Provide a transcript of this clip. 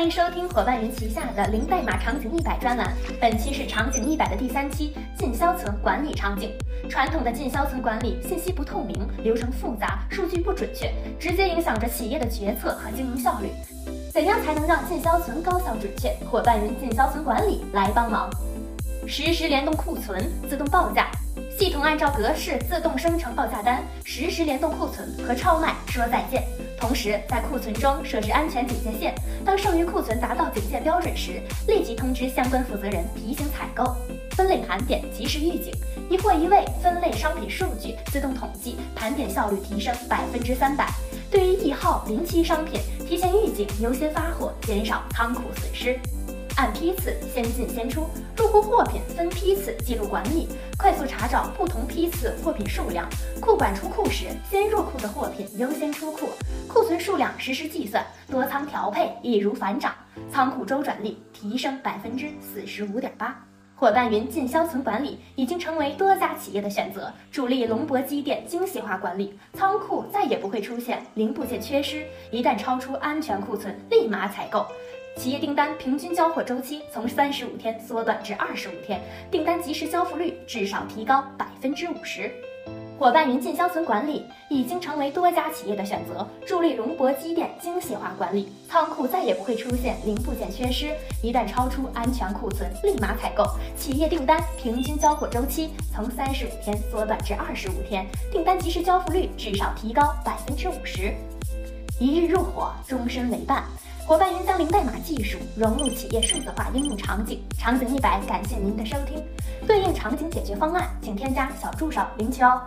欢迎收听伙伴云旗下的零代码场景一百专栏。本期是场景一百的第三期，进销存管理场景。传统的进销存管理信息不透明，流程复杂，数据不准确，直接影响着企业的决策和经营效率。怎样才能让进销存高效准确？伙伴云进销存管理来帮忙，实时联动库存，自动报价。系统按照格式自动生成报价单，实时联动库存和超卖说再见。同时，在库存中设置安全警戒线，当剩余库存达到警戒标准时，立即通知相关负责人提醒采购。分类盘点，及时预警，一货一位分类商品数据，自动统计，盘点效率提升百分之三百。对于易耗临期商品，提前预警，优先发货，减少仓库损失。按批次先进先出，入库货品分批次记录管理，快速查找不同批次货品数量。库管出库时，先入库的货品优先出库，库存数量实时计算，多仓调配易如反掌，仓库周转率提升百分之四十五点八。伙伴云进销存管理已经成为多家企业的选择，助力龙博机电精细化管理，仓库再也不会出现零部件缺失，一旦超出安全库存，立马采购。企业订单平均交货周期从三十五天缩短至二十五天，订单及时交付率至少提高百分之五十。伙伴云进销存管理已经成为多家企业的选择，助力龙博机电精细化管理，仓库再也不会出现零部件缺失，一旦超出安全库存，立马采购。企业订单平均交货周期从三十五天缩短至二十五天，订单及时交付率至少提高百分之五十。一日入伙，终身为伴。伙伴云将零代码技术融入企业数字化应用场景，场景一百感谢您的收听。对应场景解决方案，请添加小助手领取哦。